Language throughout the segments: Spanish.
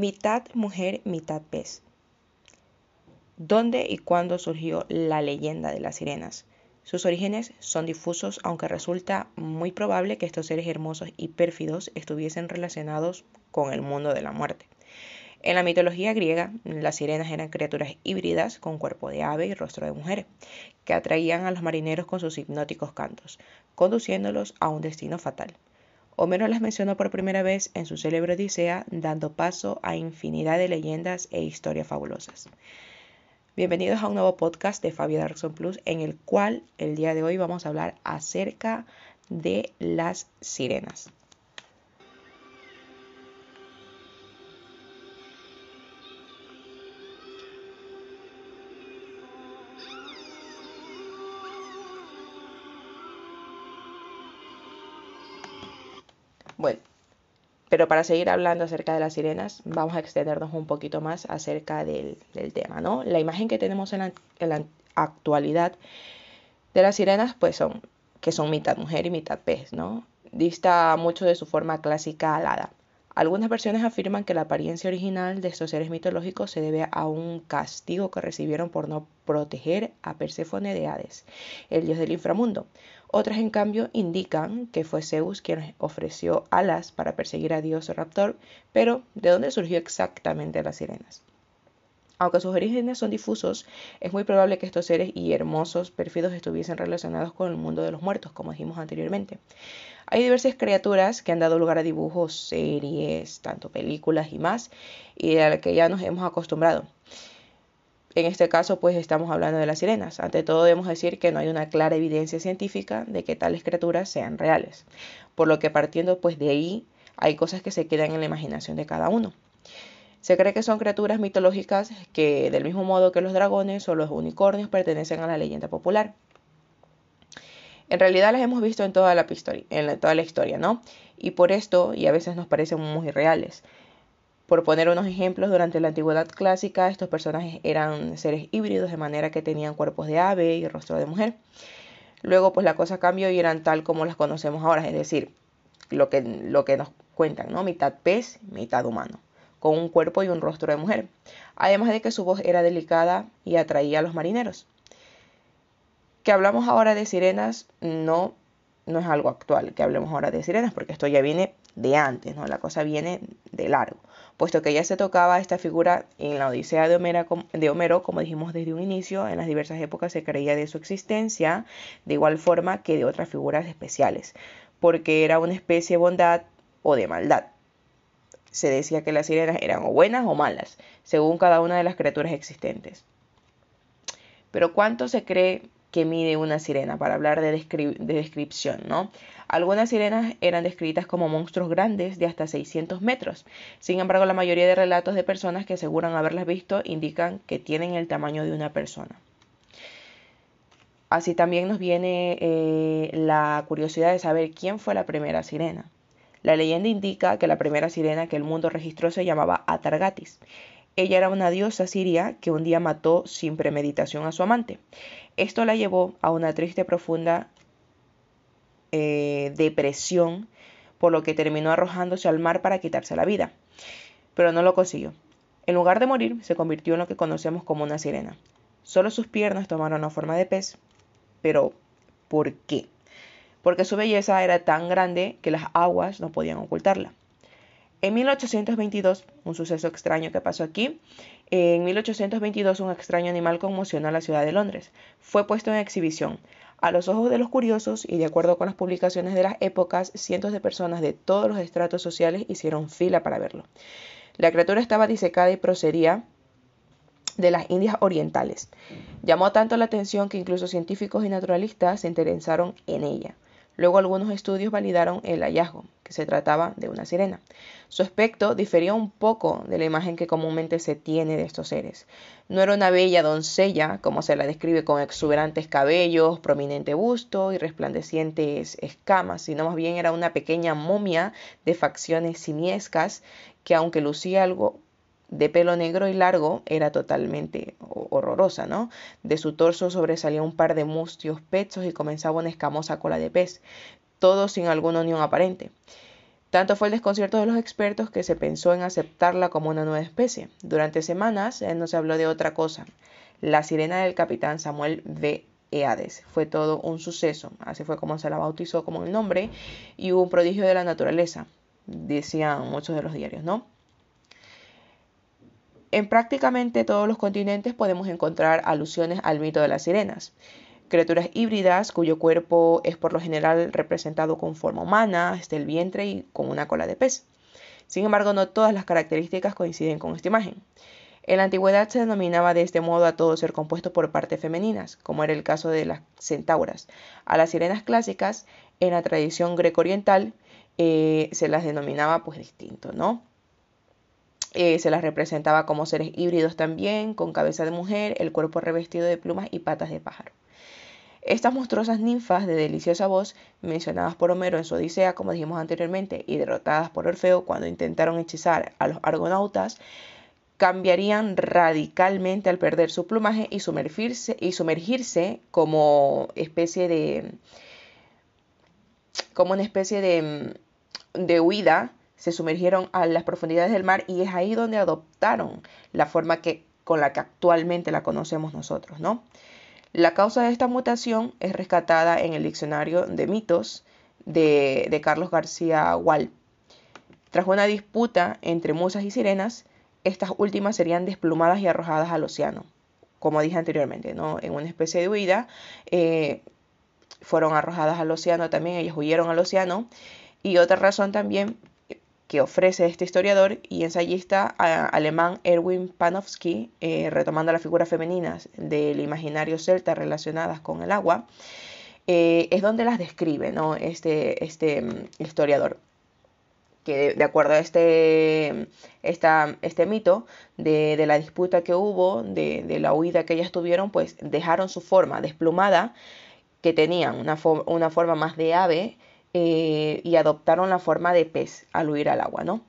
mitad mujer, mitad pez. ¿Dónde y cuándo surgió la leyenda de las sirenas? Sus orígenes son difusos, aunque resulta muy probable que estos seres hermosos y pérfidos estuviesen relacionados con el mundo de la muerte. En la mitología griega, las sirenas eran criaturas híbridas con cuerpo de ave y rostro de mujer, que atraían a los marineros con sus hipnóticos cantos, conduciéndolos a un destino fatal. Homero las mencionó por primera vez en su célebre Odisea, dando paso a infinidad de leyendas e historias fabulosas. Bienvenidos a un nuevo podcast de Fabio Darkson Plus, en el cual el día de hoy vamos a hablar acerca de las sirenas. Bueno, pero para seguir hablando acerca de las sirenas, vamos a extendernos un poquito más acerca del, tema, ¿no? La imagen que tenemos en la, actualidad de las sirenas, pues son que son mitad mujer y mitad pez, ¿no? Dista mucho de su forma clásica alada. Algunas versiones afirman que la apariencia original de estos seres mitológicos se debe a un castigo que recibieron por no proteger a Perséfone de Hades, el dios del inframundo, otras, en cambio, indican que fue Zeus quien ofreció alas para perseguir a Dios raptor, pero ¿de dónde surgió exactamente las sirenas? Aunque sus orígenes son difusos, es muy probable que estos seres y hermosos pérfidos estuviesen relacionados con el mundo de los muertos, como dijimos anteriormente. Hay diversas criaturas que han dado lugar a dibujos, series, tanto películas y más, y a las que ya nos hemos acostumbrado. En este caso, pues estamos hablando de las sirenas. Ante todo, debemos decir que no hay una clara evidencia científica de que tales criaturas sean reales. Por lo que partiendo pues de ahí, hay cosas que se quedan en la imaginación de cada uno. Se cree que son criaturas mitológicas que, del mismo modo que los dragones o los unicornios, pertenecen a la leyenda popular. En realidad las hemos visto en toda la, historia, en toda la historia, ¿no? Y por esto, y a veces nos parecen muy reales. Por poner unos ejemplos, durante la antigüedad clásica estos personajes eran seres híbridos de manera que tenían cuerpos de ave y rostro de mujer. Luego pues la cosa cambió y eran tal como las conocemos ahora, es decir, lo que, lo que nos cuentan, ¿no? Mitad pez, mitad humano, con un cuerpo y un rostro de mujer. Además de que su voz era delicada y atraía a los marineros. Que hablamos ahora de sirenas no, no es algo actual, que hablemos ahora de sirenas, porque esto ya viene de antes, ¿no? La cosa viene de largo puesto que ya se tocaba esta figura en la Odisea de Homero, como dijimos desde un inicio, en las diversas épocas se creía de su existencia, de igual forma que de otras figuras especiales, porque era una especie de bondad o de maldad. Se decía que las sirenas eran o buenas o malas, según cada una de las criaturas existentes. Pero ¿cuánto se cree que mide una sirena para hablar de, de, descripción, ¿no? Algunas sirenas eran descritas como monstruos grandes de hasta 600 metros. Sin embargo, la mayoría de relatos de personas que aseguran haberlas visto indican que tienen el tamaño de una persona. Así también nos viene eh, la curiosidad de saber quién fue la primera sirena. La leyenda indica que la primera sirena que el mundo registró se llamaba Atargatis. Ella era una diosa siria que un día mató sin premeditación a su amante. Esto la llevó a una triste profunda eh, depresión, por lo que terminó arrojándose al mar para quitarse la vida. Pero no lo consiguió. En lugar de morir, se convirtió en lo que conocemos como una sirena. Solo sus piernas tomaron la forma de pez. Pero, ¿por qué? Porque su belleza era tan grande que las aguas no podían ocultarla. En 1822, un suceso extraño que pasó aquí, en 1822 un extraño animal conmocionó a la ciudad de Londres. Fue puesto en exhibición. A los ojos de los curiosos y de acuerdo con las publicaciones de las épocas, cientos de personas de todos los estratos sociales hicieron fila para verlo. La criatura estaba disecada y procedía de las Indias Orientales. Llamó tanto la atención que incluso científicos y naturalistas se interesaron en ella. Luego algunos estudios validaron el hallazgo, que se trataba de una sirena. Su aspecto difería un poco de la imagen que comúnmente se tiene de estos seres. No era una bella doncella, como se la describe con exuberantes cabellos, prominente busto y resplandecientes escamas, sino más bien era una pequeña momia de facciones simiescas que aunque lucía algo de pelo negro y largo era totalmente horrorosa, ¿no? De su torso sobresalía un par de mustios pechos y comenzaba una escamosa cola de pez, todo sin alguna unión aparente. Tanto fue el desconcierto de los expertos que se pensó en aceptarla como una nueva especie. Durante semanas no se habló de otra cosa. La sirena del capitán Samuel V. Eades. Fue todo un suceso. Así fue como se la bautizó como el nombre y hubo un prodigio de la naturaleza, decían muchos de los diarios, ¿no? En prácticamente todos los continentes podemos encontrar alusiones al mito de las sirenas criaturas híbridas cuyo cuerpo es por lo general representado con forma humana, desde el vientre y con una cola de pez. Sin embargo, no todas las características coinciden con esta imagen. En la antigüedad se denominaba de este modo a todo ser compuesto por partes femeninas, como era el caso de las centauras. A las sirenas clásicas, en la tradición greco-oriental, eh, se las denominaba pues distinto, ¿no? Eh, se las representaba como seres híbridos también, con cabeza de mujer, el cuerpo revestido de plumas y patas de pájaro. Estas monstruosas ninfas de deliciosa voz, mencionadas por Homero en su Odisea, como dijimos anteriormente, y derrotadas por Orfeo cuando intentaron hechizar a los argonautas, cambiarían radicalmente al perder su plumaje y sumergirse, y sumergirse como especie de como una especie de, de huida, se sumergieron a las profundidades del mar y es ahí donde adoptaron la forma que con la que actualmente la conocemos nosotros, ¿no? La causa de esta mutación es rescatada en el diccionario de mitos de, Carlos García Wall. Tras una disputa entre musas y sirenas, estas últimas serían desplumadas y arrojadas al océano. Como dije anteriormente, ¿no? en una especie de huida, eh, fueron arrojadas al océano también, ellas huyeron al océano. Y otra razón también que ofrece este historiador y ensayista alemán Erwin Panofsky, eh, retomando las figuras femeninas del imaginario celta relacionadas con el agua, eh, es donde las describe ¿no? este, este mm, historiador que de acuerdo a este, este mito de, la disputa que hubo, de, la huida que ellas tuvieron, pues dejaron su forma desplumada, que tenían una, una forma más de ave, eh, y adoptaron la forma de pez al huir al agua, ¿no?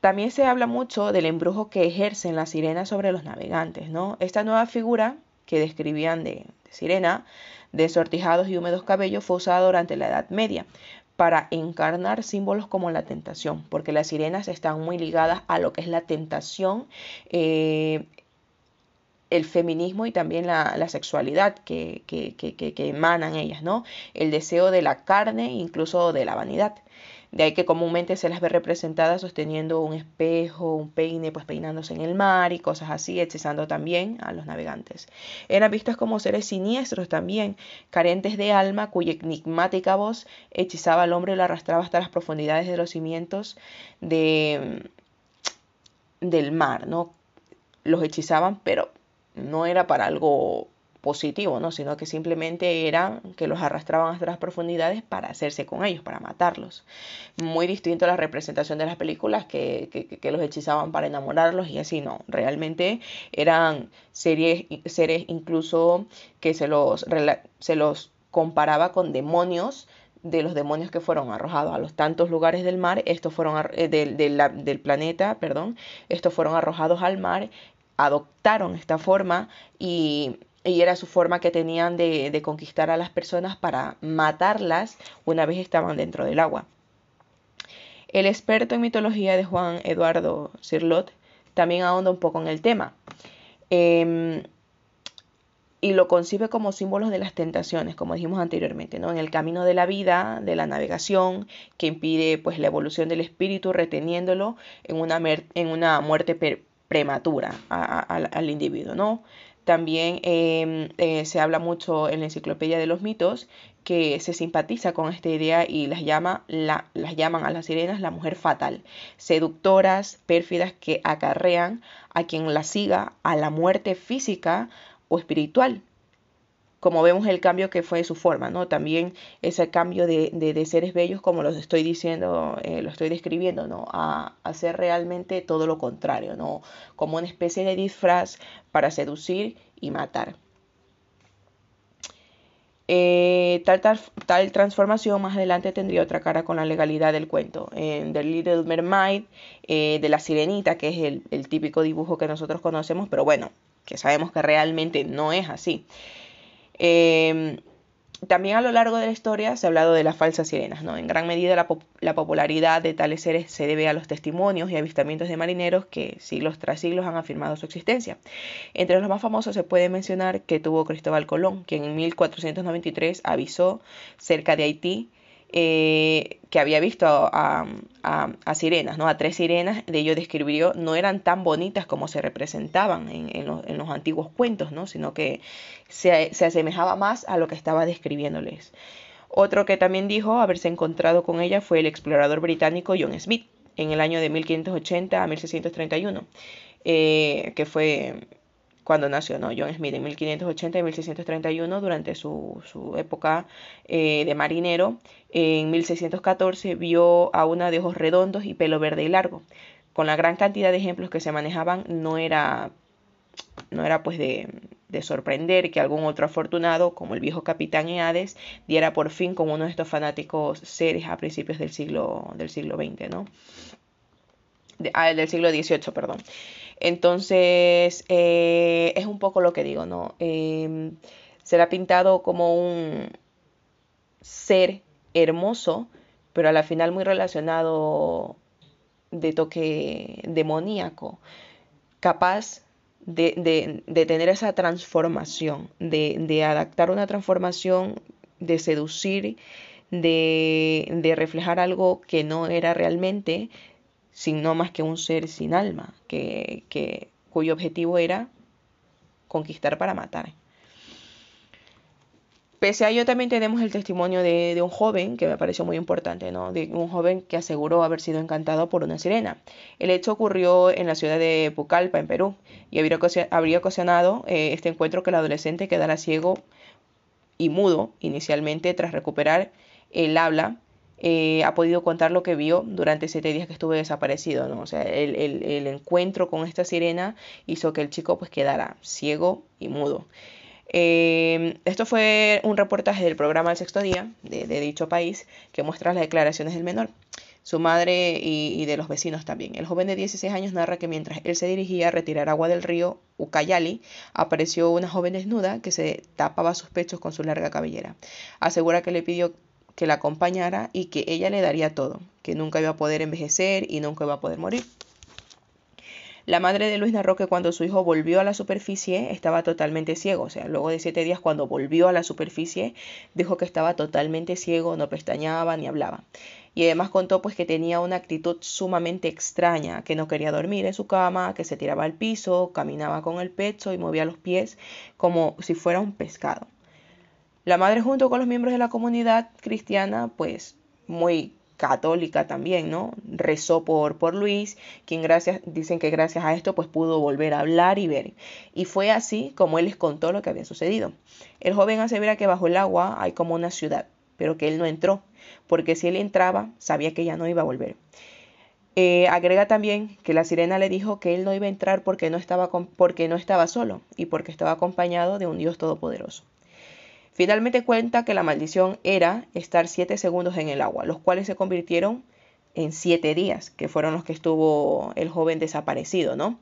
También se habla mucho del embrujo que ejercen las sirenas sobre los navegantes, ¿no? Esta nueva figura que describían de, sirena, de sortijados y húmedos cabellos, fue usada durante la Edad Media para encarnar símbolos como la tentación, porque las sirenas están muy ligadas a lo que es la tentación eh, el feminismo y también la, sexualidad que, que, emanan ellas, ¿no? El deseo de la carne, incluso de la vanidad. De ahí que comúnmente se las ve representadas sosteniendo un espejo, un peine, pues peinándose en el mar y cosas así, hechizando también a los navegantes. Eran vistas como seres siniestros también, carentes de alma, cuya enigmática voz hechizaba al hombre y lo arrastraba hasta las profundidades de los cimientos de, del mar, ¿no? Los hechizaban, pero no era para algo positivo, ¿no? sino que simplemente era que los arrastraban hasta las profundidades para hacerse con ellos, para matarlos. Muy distinto a la representación de las películas que, que, los hechizaban para enamorarlos y así, no. Realmente eran series, seres incluso que se los, se los comparaba con demonios de los demonios que fueron arrojados a los tantos lugares del mar, estos fueron eh, del, planeta, perdón, estos fueron arrojados al mar adoptaron esta forma y, era su forma que tenían de, conquistar a las personas para matarlas una vez estaban dentro del agua. El experto en mitología de Juan Eduardo Cirlot también ahonda un poco en el tema em, y lo concibe como símbolos de las tentaciones, como dijimos anteriormente, ¿no? en el camino de la vida, de la navegación, que impide pues, la evolución del espíritu reteniéndolo en una, en una muerte prematura al individuo, ¿no? También em, eh, se habla mucho en la enciclopedia de los mitos que se simpatiza con esta idea y las, llama, las llaman a las sirenas la mujer fatal, seductoras, pérfidas que acarrean a quien la siga a la muerte física o espiritual como vemos el cambio que fue su forma, ¿no? También ese cambio de, seres bellos, como los estoy diciendo, eh, lo estoy describiendo, ¿no? A hacer realmente todo lo contrario, ¿no? Como una especie de disfraz para seducir y matar. Eh, tal, tal, transformación más adelante tendría otra cara con la legalidad del cuento. En The Little Mermaid, eh, de la sirenita, que es el, el típico dibujo que nosotros conocemos, pero bueno, que sabemos que realmente no es así. Em, también a lo largo de la historia se ha hablado de las falsas sirenas, ¿no? En gran medida la, la, popularidad de tales seres se debe a los testimonios y avistamientos de marineros que siglos tras siglos han afirmado su existencia. Entre los más famosos se puede mencionar que tuvo Cristóbal Colón, quien en 1493 avisó cerca de Haití eh, que había visto a, sirenas, ¿no? A tres sirenas, de ello describió, no eran tan bonitas como se representaban en, los, antiguos cuentos, ¿no? Sino que se, se, asemejaba más a lo que estaba describiéndoles. Otro que también dijo haberse encontrado con ella fue el explorador británico John Smith en el año de 1580 a 1631, eh, que fue cuando nació ¿no? John Smith en 1580 y 1631 durante su, su época eh, de marinero. En 1614 vio a una de ojos redondos y pelo verde y largo. Con la gran cantidad de ejemplos que se manejaban, no era, no era pues de, de sorprender que algún otro afortunado, como el viejo capitán Eades, diera por fin con uno de estos fanáticos seres a principios del siglo, del siglo XX, ¿no? Ah, del siglo XVIII, perdón. Entonces, eh, es un poco lo que digo, ¿no? Em, se le ha pintado como un ser hermoso, pero a la final muy relacionado de toque demoníaco, capaz de, tener esa transformación, de, de, adaptar una transformación, de seducir, de, de reflejar algo que no era realmente, sino más que un ser sin alma, que, que, cuyo objetivo era conquistar para matar. Pese a ello también tenemos el testimonio de, de, un joven que me pareció muy importante, ¿no? De un joven que aseguró haber sido encantado por una sirena. El hecho ocurrió en la ciudad de Pucallpa, en Perú, y habría ocasionado eh, este encuentro que el adolescente quedara ciego y mudo inicialmente tras recuperar el habla eh, ha podido contar lo que vio durante siete días que estuve desaparecido, ¿no? O sea, el, el, encuentro con esta sirena hizo que el chico pues quedara ciego y mudo. Eh, esto fue un reportaje del programa El Sexto Día de, dicho país que muestra las declaraciones del menor, su madre y, y, de los vecinos también. El joven de 16 años narra que mientras él se dirigía a retirar agua del río Ucayali, apareció una joven desnuda que se tapaba sus pechos con su larga cabellera. Asegura que le pidió que la acompañara y que ella le daría todo, que nunca iba a poder envejecer y nunca iba a poder morir. La madre de Luis narró que cuando su hijo volvió a la superficie estaba totalmente ciego, o sea, luego de siete días cuando volvió a la superficie dijo que estaba totalmente ciego, no pestañaba ni hablaba. Y además contó pues que tenía una actitud sumamente extraña, que no quería dormir en su cama, que se tiraba al piso, caminaba con el pecho y movía los pies como si fuera un pescado. La madre junto con los miembros de la comunidad cristiana, pues muy católica también, ¿no? Rezó por, por Luis, quien gracias, dicen que gracias a esto pues pudo volver a hablar y ver. Y fue así como él les contó lo que había sucedido. El joven asevera que bajo el agua hay como una ciudad, pero que él no entró, porque si él entraba sabía que ya no iba a volver. Eh, agrega también que la sirena le dijo que él no iba a entrar porque no, estaba porque no estaba solo y porque estaba acompañado de un Dios todopoderoso. Finalmente cuenta que la maldición era estar siete segundos en el agua, los cuales se convirtieron en siete días, que fueron los que estuvo el joven desaparecido, ¿no?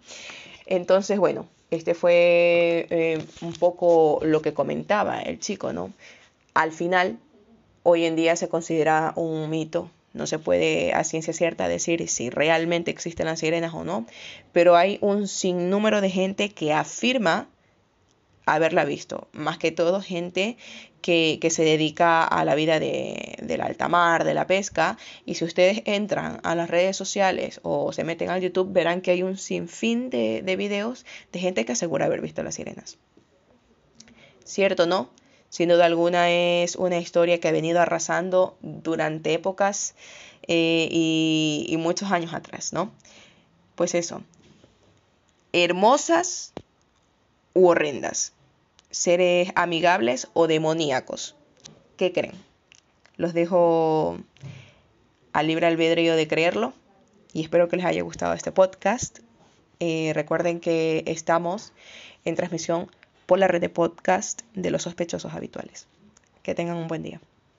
Entonces, bueno, este fue eh, un poco lo que comentaba el chico, ¿no? Al final, hoy en día se considera un mito, no se puede a ciencia cierta decir si realmente existen las sirenas o no, pero hay un sinnúmero de gente que afirma haberla visto. Más que todo gente que, se dedica a la vida de, del alta mar, de la pesca. Y si ustedes entran a las redes sociales o se meten al YouTube, verán que hay un sinfín de, de videos de gente que asegura haber visto las sirenas. ¿Cierto, no? Sin duda alguna es una historia que ha venido arrasando durante épocas eh, y, y muchos años atrás, ¿no? Pues eso. Hermosas u horrendas seres amigables o demoníacos. ¿Qué creen? Los dejo al libre albedrío de creerlo y espero que les haya gustado este podcast. Eh, recuerden que estamos en transmisión por la red de podcast de los sospechosos habituales. Que tengan un buen día.